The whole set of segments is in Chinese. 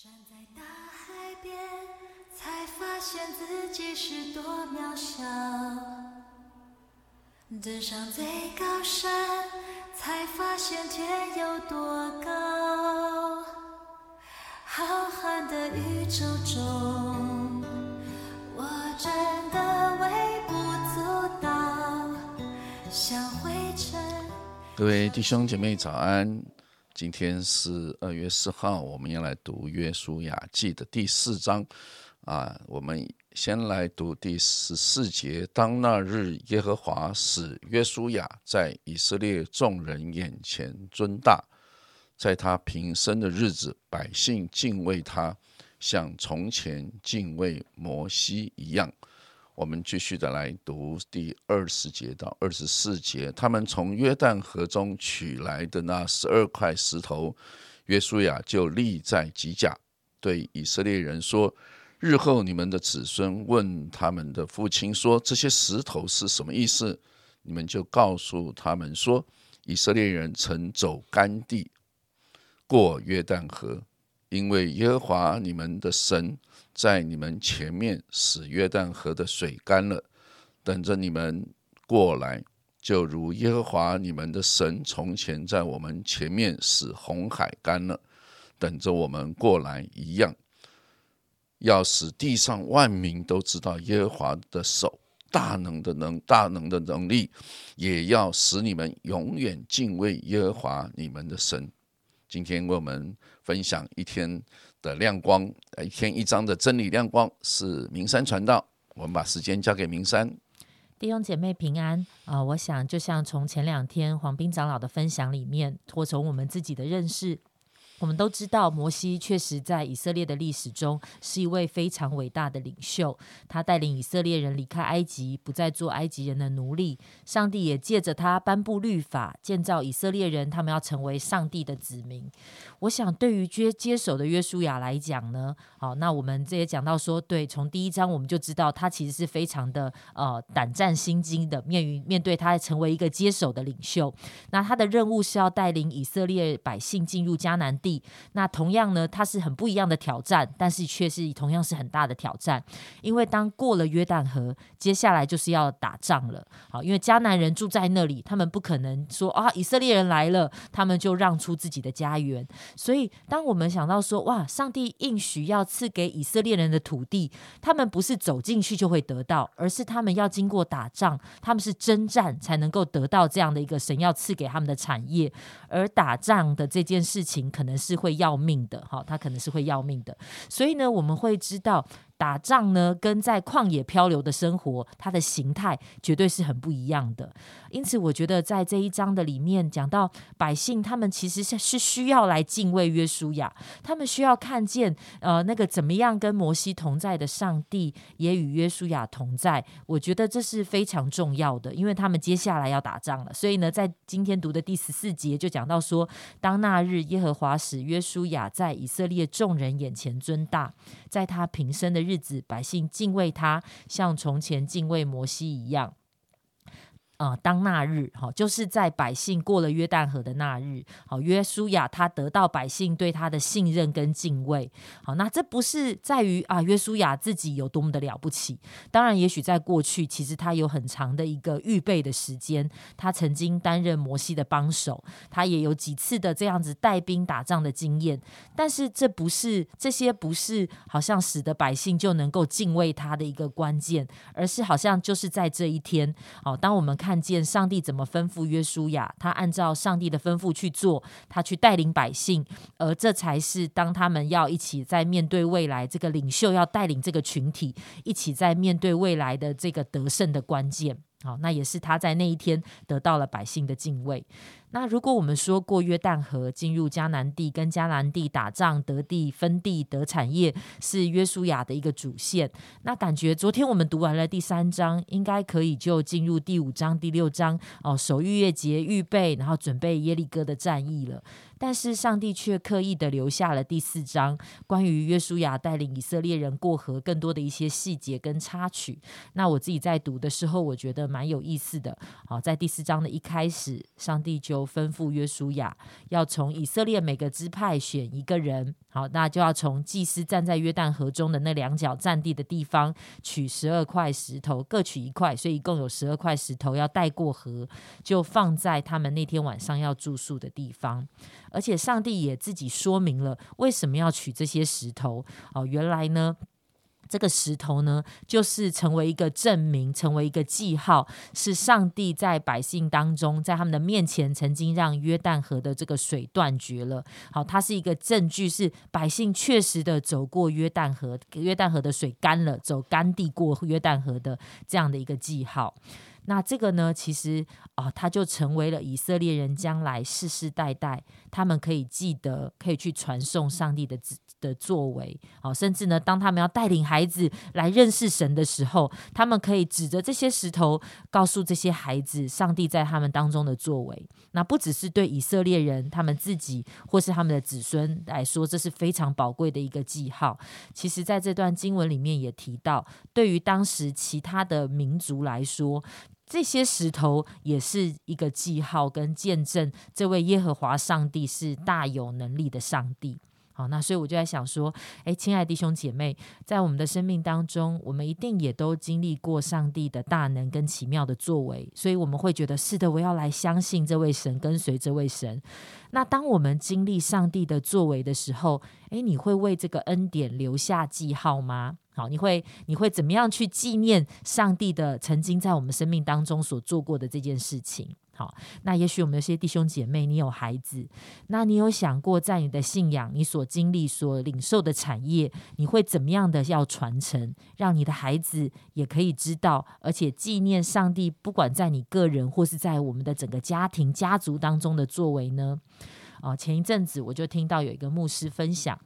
站在大海边，才发现自己是多渺小；登上最高山，才发现天有多高。浩瀚的宇宙中，我真的微不足道，像灰尘。各位弟兄姐妹早安，今天是二月四号，我们要来读《约书亚记》的第四章啊。我们先来读第十四节：当那日，耶和华使约书亚在以色列众人眼前尊大，在他平生的日子，百姓敬畏他，像从前敬畏摩西一样。我们继续的来读第二十节到二十四节，他们从约旦河中取来的那十二块石头，约书亚就立在吉甲，对以色列人说：“日后你们的子孙问他们的父亲说这些石头是什么意思，你们就告诉他们说：以色列人曾走干地，过约旦河，因为耶和华你们的神。”在你们前面使约旦河的水干了，等着你们过来，就如耶和华你们的神从前在我们前面使红海干了，等着我们过来一样。要使地上万民都知道耶和华的手大能的能大能的能力，也要使你们永远敬畏耶和华你们的神。今天我们分享一天。的亮光，一天一章的真理亮光是明山传道。我们把时间交给明山弟兄姐妹平安啊！我想就像从前两天黄斌长老的分享里面，或从我们自己的认识。我们都知道，摩西确实在以色列的历史中是一位非常伟大的领袖。他带领以色列人离开埃及，不再做埃及人的奴隶。上帝也借着他颁布律法，建造以色列人，他们要成为上帝的子民。我想，对于接接手的约书亚来讲呢，好，那我们这也讲到说，对，从第一章我们就知道，他其实是非常的呃胆战心惊的，面于面对他成为一个接手的领袖。那他的任务是要带领以色列百姓进入迦南地。那同样呢，它是很不一样的挑战，但是却是同样是很大的挑战。因为当过了约旦河，接下来就是要打仗了。好，因为迦南人住在那里，他们不可能说啊，以色列人来了，他们就让出自己的家园。所以，当我们想到说，哇，上帝应许要赐给以色列人的土地，他们不是走进去就会得到，而是他们要经过打仗，他们是征战才能够得到这样的一个神要赐给他们的产业。而打仗的这件事情，可能是会要命的，哈，他可能是会要命的，所以呢，我们会知道。打仗呢，跟在旷野漂流的生活，它的形态绝对是很不一样的。因此，我觉得在这一章的里面讲到百姓，他们其实是需要来敬畏约书亚，他们需要看见呃那个怎么样跟摩西同在的上帝也与约书亚同在。我觉得这是非常重要的，因为他们接下来要打仗了。所以呢，在今天读的第十四节就讲到说，当那日耶和华使约书亚在以色列众人眼前尊大，在他平生的。日子，百姓敬畏他，像从前敬畏摩西一样。啊，当那日，哈，就是在百姓过了约旦河的那日，好，约书亚他得到百姓对他的信任跟敬畏。好，那这不是在于啊，约书亚自己有多么的了不起。当然，也许在过去，其实他有很长的一个预备的时间。他曾经担任摩西的帮手，他也有几次的这样子带兵打仗的经验。但是，这不是这些不是好像使得百姓就能够敬畏他的一个关键，而是好像就是在这一天，好，当我们看。看见上帝怎么吩咐约书亚，他按照上帝的吩咐去做，他去带领百姓，而这才是当他们要一起在面对未来，这个领袖要带领这个群体一起在面对未来的这个得胜的关键。好，那也是他在那一天得到了百姓的敬畏。那如果我们说过约旦河进入迦南地，跟迦南地打仗得地分地得产业，是约书亚的一个主线。那感觉昨天我们读完了第三章，应该可以就进入第五章、第六章哦，守逾越节预备，然后准备耶利哥的战役了。但是上帝却刻意的留下了第四章，关于约书亚带领以色列人过河更多的一些细节跟插曲。那我自己在读的时候，我觉得蛮有意思的。好，在第四章的一开始，上帝就就吩咐约书亚要从以色列每个支派选一个人，好，那就要从祭司站在约旦河中的那两角占地的地方取十二块石头，各取一块，所以一共有十二块石头要带过河，就放在他们那天晚上要住宿的地方。而且上帝也自己说明了为什么要取这些石头。哦，原来呢。这个石头呢，就是成为一个证明，成为一个记号，是上帝在百姓当中，在他们的面前，曾经让约旦河的这个水断绝了。好，它是一个证据，是百姓确实的走过约旦河，约旦河的水干了，走干地过约旦河的这样的一个记号。那这个呢，其实啊，它就成为了以色列人将来世世代代，他们可以记得，可以去传颂上帝的的作为。好，甚至呢，当他们要带领孩子来认识神的时候，他们可以指着这些石头，告诉这些孩子，上帝在他们当中的作为。那不只是对以色列人他们自己，或是他们的子孙来说，这是非常宝贵的一个记号。其实，在这段经文里面也提到，对于当时其他的民族来说。这些石头也是一个记号跟见证，这位耶和华上帝是大有能力的上帝。好，那所以我就在想说，诶，亲爱弟兄姐妹，在我们的生命当中，我们一定也都经历过上帝的大能跟奇妙的作为，所以我们会觉得是的，我要来相信这位神，跟随这位神。那当我们经历上帝的作为的时候，诶，你会为这个恩典留下记号吗？好，你会你会怎么样去纪念上帝的曾经在我们生命当中所做过的这件事情？好，那也许我们有些弟兄姐妹，你有孩子，那你有想过，在你的信仰、你所经历、所领受的产业，你会怎么样的要传承，让你的孩子也可以知道，而且纪念上帝，不管在你个人或是在我们的整个家庭、家族当中的作为呢？啊，前一阵子我就听到有一个牧师分享。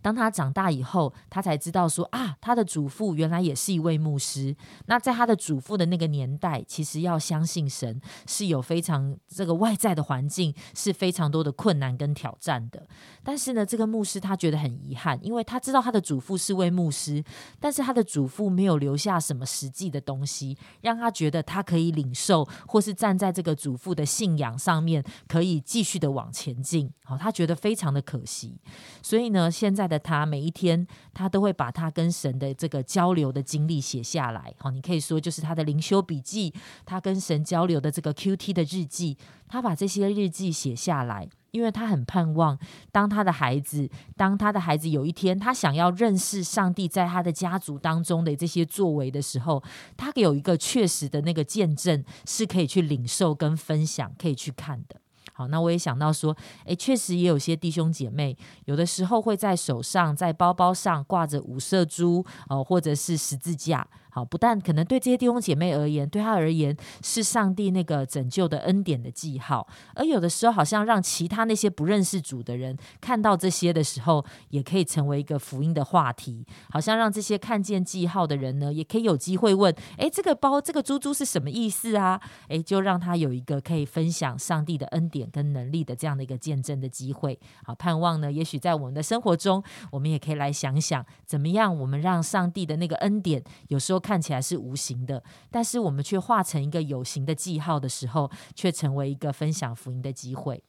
当他长大以后，他才知道说啊，他的祖父原来也是一位牧师。那在他的祖父的那个年代，其实要相信神是有非常这个外在的环境是非常多的困难跟挑战的。但是呢，这个牧师他觉得很遗憾，因为他知道他的祖父是位牧师，但是他的祖父没有留下什么实际的东西，让他觉得他可以领受，或是站在这个祖父的信仰上面，可以继续的往前进。好，他觉得非常的可惜。所以呢。现现在的他每一天，他都会把他跟神的这个交流的经历写下来。好，你可以说就是他的灵修笔记，他跟神交流的这个 Q T 的日记。他把这些日记写下来，因为他很盼望，当他的孩子，当他的孩子有一天他想要认识上帝在他的家族当中的这些作为的时候，他有一个确实的那个见证，是可以去领受跟分享，可以去看的。好，那我也想到说，诶，确实也有些弟兄姐妹，有的时候会在手上、在包包上挂着五色珠，哦，或者是十字架。好，不但可能对这些弟兄姐妹而言，对他而言是上帝那个拯救的恩典的记号，而有的时候好像让其他那些不认识主的人看到这些的时候，也可以成为一个福音的话题。好像让这些看见记号的人呢，也可以有机会问：诶，这个包、这个珠珠是什么意思啊？诶，就让他有一个可以分享上帝的恩典跟能力的这样的一个见证的机会。好，盼望呢，也许在我们的生活中，我们也可以来想想，怎么样我们让上帝的那个恩典，有时候。看起来是无形的，但是我们却化成一个有形的记号的时候，却成为一个分享福音的机会。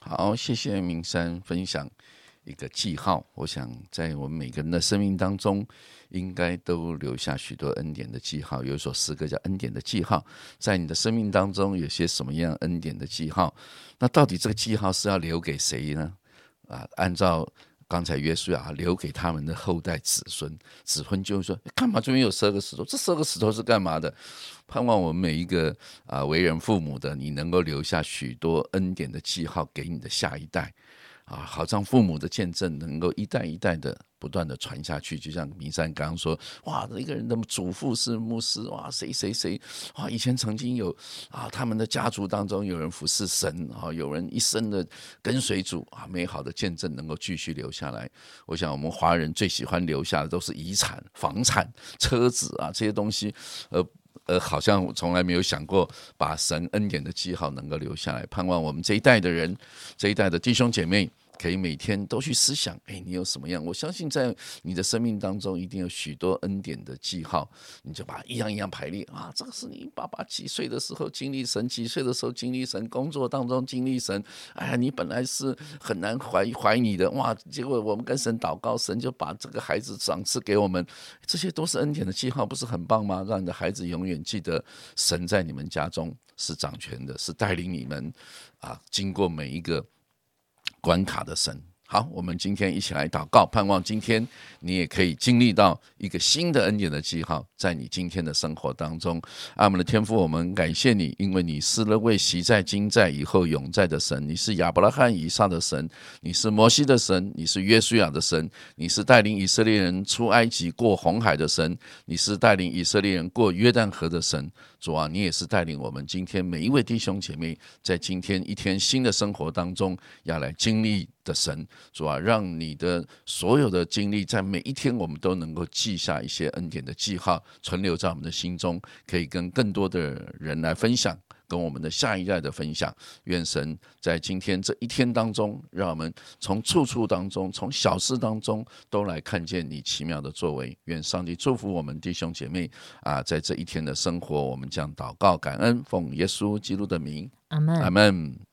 好，谢谢明山分享一个记号。我想在我们每个人的生命当中，应该都留下许多恩典的记号。有一首诗歌叫《恩典的记号》。在你的生命当中，有些什么样恩典的记号？那到底这个记号是要留给谁呢？啊，按照。刚才约书亚留给他们的后代子孙，子孙就说：干嘛这边有十二个石头？这十二个石头是干嘛的？盼望我们每一个啊为人父母的，你能够留下许多恩典的记号给你的下一代。啊，好像父母的见证能够一代一代的不断的传下去，就像明山刚刚说，哇，一个人的祖父是牧师，哇，谁谁谁，哇，以前曾经有啊，他们的家族当中有人服侍神，啊，有人一生的跟随主，啊，美好的见证能够继续留下来。我想我们华人最喜欢留下的都是遗产、房产、车子啊这些东西，呃呃，好像从来没有想过把神恩典的记号能够留下来。盼望我们这一代的人，这一代的弟兄姐妹。可以每天都去思想，哎，你有什么样？我相信在你的生命当中，一定有许多恩典的记号，你就把一样一样排列啊。这个是你爸爸几岁的时候经历神，几岁的时候经历神，工作当中经历神。哎呀，你本来是很难怀怀你的哇，结果我们跟神祷告，神就把这个孩子赏赐给我们，这些都是恩典的记号，不是很棒吗？让你的孩子永远记得神在你们家中是掌权的，是带领你们啊，经过每一个。关卡的神，好，我们今天一起来祷告，盼望今天你也可以经历到一个新的恩典的记号，在你今天的生活当中。阿们的天父，我们感谢你，因为你是那位习在、今在、以后永在的神。你是亚伯拉罕以上的神，你是摩西的神，你是约书亚的神，你是带领以色列人出埃及过红海的神，你是带领以色列人过约旦河的神。主啊，你也是带领我们今天每一位弟兄姐妹，在今天一天新的生活当中要来经历的神。主啊，让你的所有的经历，在每一天我们都能够记下一些恩典的记号，存留在我们的心中，可以跟更多的人来分享。跟我们的下一代的分享，愿神在今天这一天当中，让我们从处处当中，从小事当中，都来看见你奇妙的作为。愿上帝祝福我们弟兄姐妹啊，在这一天的生活，我们将祷告感恩，奉耶稣基督的名，阿门，阿门。